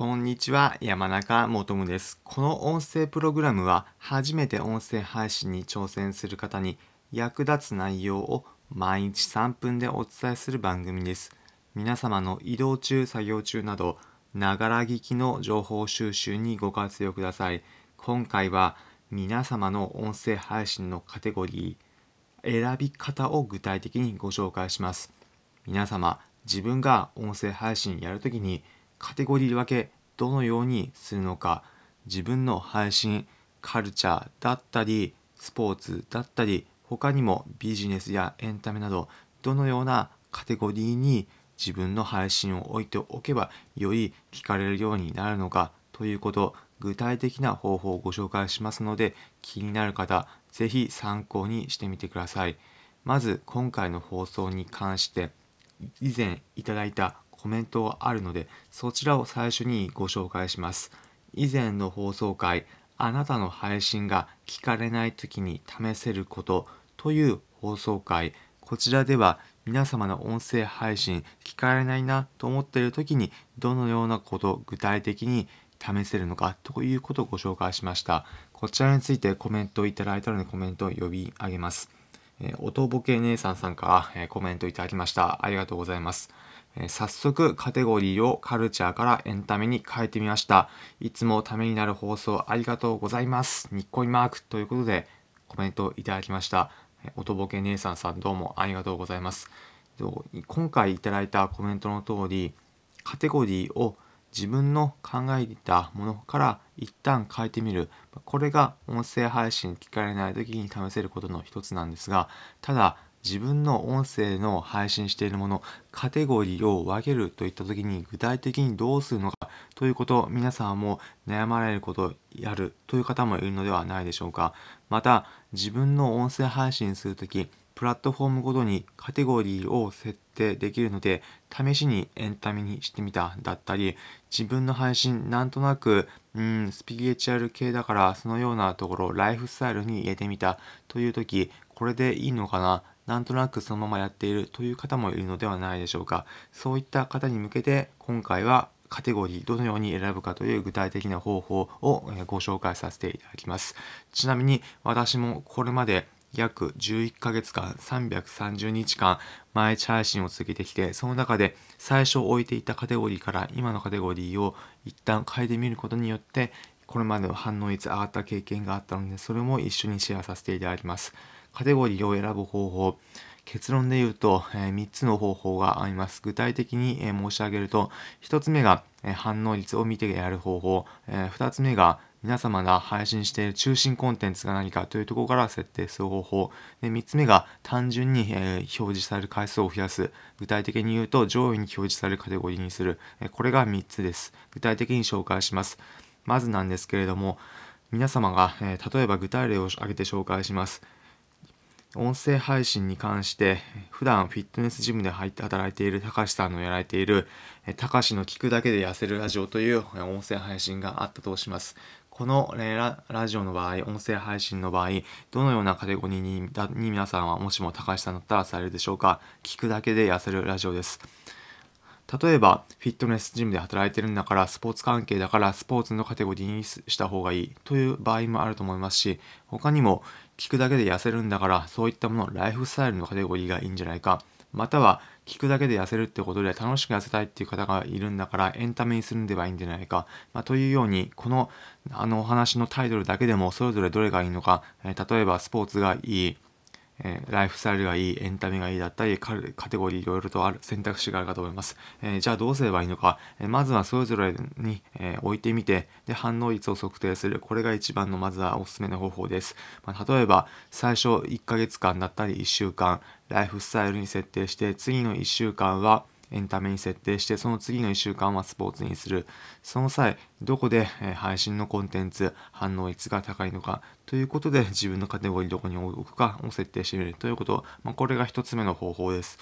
こんにちは、山中もとです。この音声プログラムは、初めて音声配信に挑戦する方に役立つ内容を毎日3分でお伝えする番組です。皆様の移動中、作業中など、ながら聞きの情報収集にご活用ください。今回は、皆様の音声配信のカテゴリー、選び方を具体的にご紹介します。皆様、自分が音声配信やるときにカテゴリー分けどのようにするのか自分の配信カルチャーだったりスポーツだったり他にもビジネスやエンタメなどどのようなカテゴリーに自分の配信を置いておけばより聞かれるようになるのかということ具体的な方法をご紹介しますので気になる方ぜひ参考にしてみてください。まず今回の放送に関して以前いただいたコメントがあるのでそちらを最初にご紹介します以前の放送回あなたの配信が聞かれない時に試せることという放送回こちらでは皆様の音声配信聞かれないなと思っている時にどのようなことを具体的に試せるのかということをご紹介しましたこちらについてコメントをいただいたのでコメントを呼び上げますえー、音ボケ姉さんさんから、え、コメントいただきました。ありがとうございます。え、早速カテゴリーをカルチャーからエンタメに変えてみました。いつもためになる放送ありがとうございます。にっこりマークということでコメントいただきました。えー、音ボケ姉さんさんどうもありがとうございます。今回いただいたコメントの通りカテゴリーを自分の考えていたものから一旦変えてみるこれが音声配信聞かれない時に試せることの一つなんですがただ自分の音声の配信しているものカテゴリーを分けるといった時に具体的にどうするのかということ皆さんも悩まれることをやるという方もいるのではないでしょうか。また自分の音声配信する時プラットフォームごとにカテゴリーを設定できるので試しにエンタメにしてみただったり自分の配信なんとなくうんスピリチュアル系だからそのようなところライフスタイルに入れてみたという時これでいいのかな？なんとなくそのままやっているという方もいるのではないでしょうか。そういった方に向けて今回はカテゴリーどのように選ぶかという具体的な方法をご紹介させていただきます。ちなみに私もこれまで約11ヶ月間330日間毎日配信を続けてきてその中で最初置いていたカテゴリーから今のカテゴリーを一旦変えてみることによってこれまでの反応率上がった経験があったのでそれも一緒にシェアさせていただきます。カテゴリーを選ぶ方法結論で言うと、え、3つの方法があります具体的に、え、申し上げると1つ目が、え、反応率を見てやる方法、え2つ目が皆様が配信している中心コンテンツが何かというところから設定する方法。で3つ目が単純に、え、表示される回数を増やす。具体的に言うと上位に表示されるカテゴリーにする。え、これが3つです。具体的に紹介します。まずなんですけれども、皆様が、え、例えば具体例を挙げて紹介します。音声配信に関して普段フィットネスジムで入って働いているたかしさんのやられているたかしの聞くだけで痩せるラジオという音声配信があったとします。このララジオの場合音声配信の場合どのようなカテゴリーにに皆さんはもしもたかしさんだったらされるでしょうか。聞くだけで痩せるラジオです。例えばフィットネスジムで働いてるんだからスポーツ関係だからスポーツのカテゴリーにした方がいいという場合もあると思いますし他にも聞くだけで痩せるんだからそういったものライフスタイルのカテゴリーがいいんじゃないかまたは聞くだけで痩せるってことで楽しく痩せたいっていう方がいるんだからエンタメにするんではいいんじゃないか、まあ、というようにこのあのお話のタイトルだけでもそれぞれどれがいいのか、え、例えばスポーツがいいえー、ライフスタイルがいい、エンタメがいいだったり、カテゴリーいろいろとある選択肢があるかと思います。えー、じゃあどうすればいいのか、えー、まずはそれぞれに、え置いてみて、で、反応率を測定する。これが一番のまずはおすすめの方法です。まあ、例えば、最初1ヶ月間だったり1週間、ライフスタイルに設定して、次の1週間は、エンタメに設定して、その次の1週間はスポーツにする。その際、どこで、配信のコンテンツ、反応率が高いのか、ということで自分のカテゴリーどこに置くかを設定してみるということ、まあ、これが1つ目の方法です。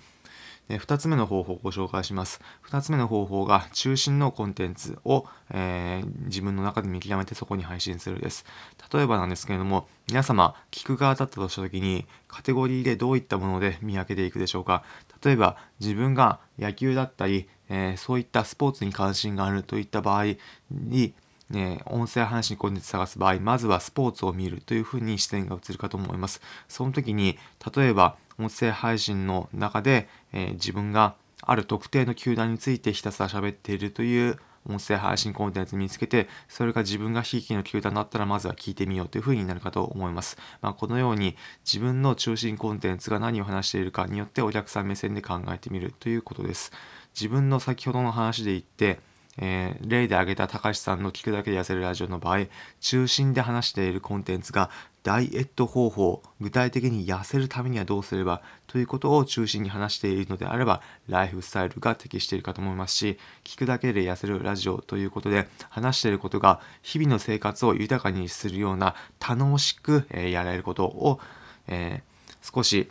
2つ目の方法をご紹介します。2つ目の方法が中心のコンテンツを、えー、自分の中で見極めてそこに配信するです。例えばなんですけれども、皆様、聞く側だったとしたときに、カテゴリーでどういったもので見分けていくでしょうか。例えば、自分が野球だったり、えー、そういったスポーツに関心があるといった場合に、ね、音声配信コンテンツ探す場合、まずはスポーツを見るというふうに視点が移るかと思います。その時に、例えば音声配信の中で、えー、自分がある特定の球団についてひたすら喋っているという音声配信コンテンツ見つけて、それが自分がひいきの球団だったらまずは聞いてみようというふうになるかと思います。まあ、このように自分の中心コンテンツが何を話しているかによってお客さん目線で考えてみるということです。自分の先ほどの話で言って、えー、例で挙げた高橋さんの聞くだけで痩せるラジオの場合、中心で話しているコンテンツがダイエット方法、具体的に痩せるためにはどうすればということを中心に話しているのであれば、ライフスタイルが適しているかと思いますし、聞くだけで痩せるラジオということで、話していることが日々の生活を豊かにするような楽しく、えやられることを、えー、少し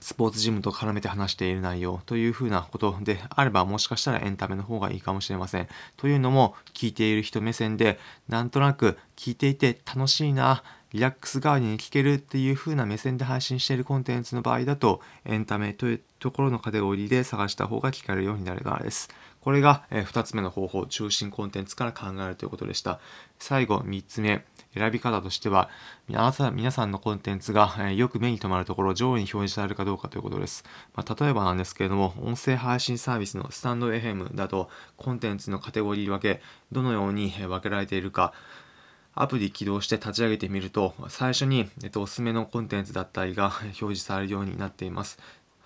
スポーツジムと絡めて話している内容というふうなことであればもしかしたらエンタメの方がいいかもしれません。というのも聞いている人目線でなんとなく聞いていて楽しいなリラックス代わりに聞けるっていう風な目線で配信しているコンテンツの場合だとエンタメというところのカテゴリーで探した方が聞かれるようになるからです。これが、2つ目の方法、中心コンテンツから考えるということでした。最後、3つ目、選び方としては、皆さんのコンテンツが、よく目に留まるところ、上位に表示されるかどうかということです。まあ、例えばなんですけれども、音声配信サービスのスタンド FM だと、コンテンツのカテゴリー分け、どのように分けられているか、アプリ起動して立ち上げてみると、最初に、えっと、おすすめのコンテンツだったりが 表示されるようになっています。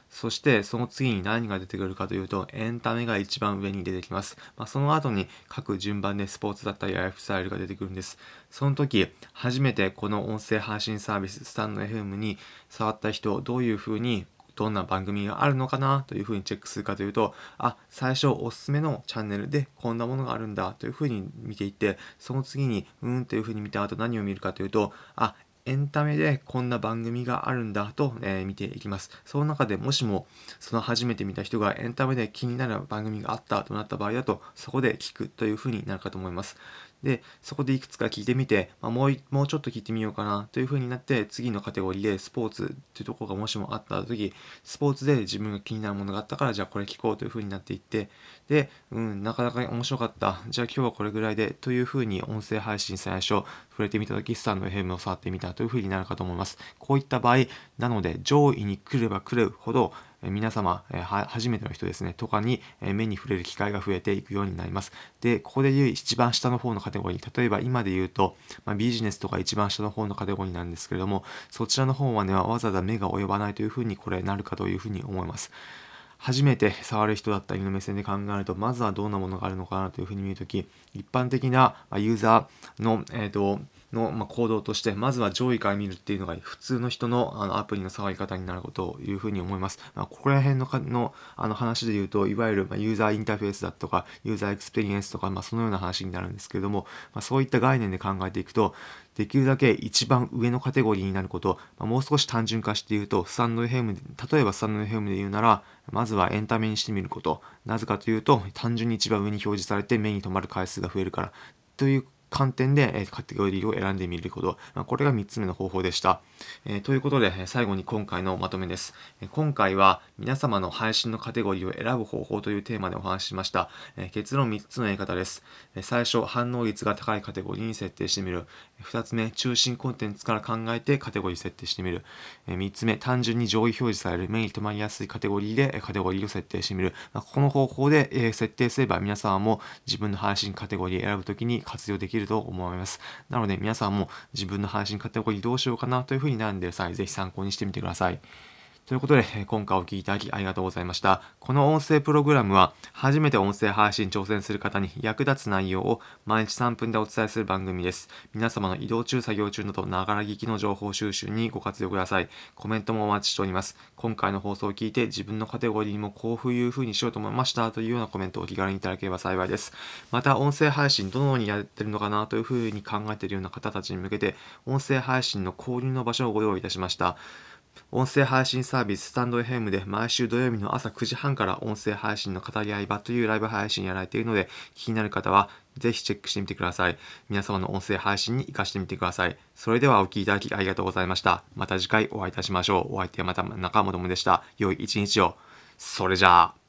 そしてその次に何が出てくるかというとエンタメが一番上に出てきます。まあ、その後に各順番でスポーツだったりライフスタイルが出てくるんです。その時初めてこの音声配信サービススタンド FM に触った人どういうふうにどんな番組があるのかなというふうにチェックするかというとあ最初おすすめのチャンネルでこんなものがあるんだというふうに見ていってその次にうんというふうに見た後何を見るかというとあエンタメでこんな番組があるんだと、えー、見ていきます。その中でもしもその初めて見た人がエンタメで気になる番組があったとなった場合だとそこで聞くというふうになるかと思います。で、そこでいくつか聞いてみて、まあ、もうもうちょっと聞いてみようかなという風になって、次のカテゴリーでスポーツっていうところがもしもあった時、スポーツで自分が気になるものがあったから、じゃあこれ聞こうという風になっていって、で、うん、なかなか面白かった。じゃあ今日はこれぐらいでという風に音声配信最初触れてみた時、スタンド FM を触ってみたという風になるかと思います。こういった場合、なので上位に来れば来るほど、皆様、え初めての人ですね、とかに、え目に触れる機会が増えていくようになります。で、ここで言う一番下の方のカテゴリー、例えば今で言うと、まあ、ビジネスとか一番下の方のカテゴリーなんですけれども、そちらの方はね、わざわざ目が及ばないというふうにこれなるかというふうに思います。初めて触る人だったりの目線で考えると、まずはどんなものがあるのかなというふうに見るとき、一般的なユーザーの、えっ、ー、と、の、ま行動として、まずは上位から見るっていうのが普通の人のあのアプリの触り方になるかというふうに思います。まあ、ここら辺のかのあの話で言うと、いわゆるまユーザーインターフェースだとか、ユーザーエクスペリエンスとか、まあ、そのような話になるんですけれども、まあ、そういった概念で考えていくと、できるだけ一番上のカテゴリーになること、まあ、もう少し単純化して言うと、スタンド FM で、例えばスタンド FM で言うなら、まずはエンタメにしてみること。なぜかというと、単純に一番上に表示されて目に留まる回数が増えるから。という観点で、えカテゴリーを選んでみること。ま、これが3つ目の方法でした。え、ということで、最後に今回のまとめです。え今回は皆様の配信のカテゴリーを選ぶ方法というテーマでお話ししました。え結論3つのやり方です。え最初、反応率が高いカテゴリーに設定してみる。2つ目、中心コンテンツから考えてカテゴリー設定してみる。え3つ目、単純に上位表示される目に留まりやすいカテゴリーでカテゴリーを設定してみる。ま、この方法で、え設定すれば皆様も自分の配信カテゴリーを選ぶときに活用できると思います。なので皆さんも自分の配信カテゴリーどうしようかなというふうに悩んでいる際、ぜひ参考にしてみてください。ということで、今回お聴きいただきありがとうございました。この音声プログラムは、初めて音声配信挑戦する方に役立つ内容を毎日3分でお伝えする番組です。皆様の移動中、作業中など、ながら聞きの情報収集にご活用ください。コメントもお待ちしております。今回の放送を聞いて、自分のカテゴリーにもこういう風にしようと思いましたというようなコメントをお気軽にいただければ幸いです。また、音声配信どのようにやってるのかなという風に考えているような方たちに向けて、音声配信の交流の場所をご用意いたしました。音声配信サービススタンド FM で毎週土曜日の朝9時半から音声配信の語り合い場というライブ配信やられているので気になる方はぜひチェックしてみてください。皆様の音声配信に活かしてみてください。それではお聴きいただきありがとうございました。また次回お会いいたしましょう。お相手はまた中本でした。良い一日を。それじゃあ。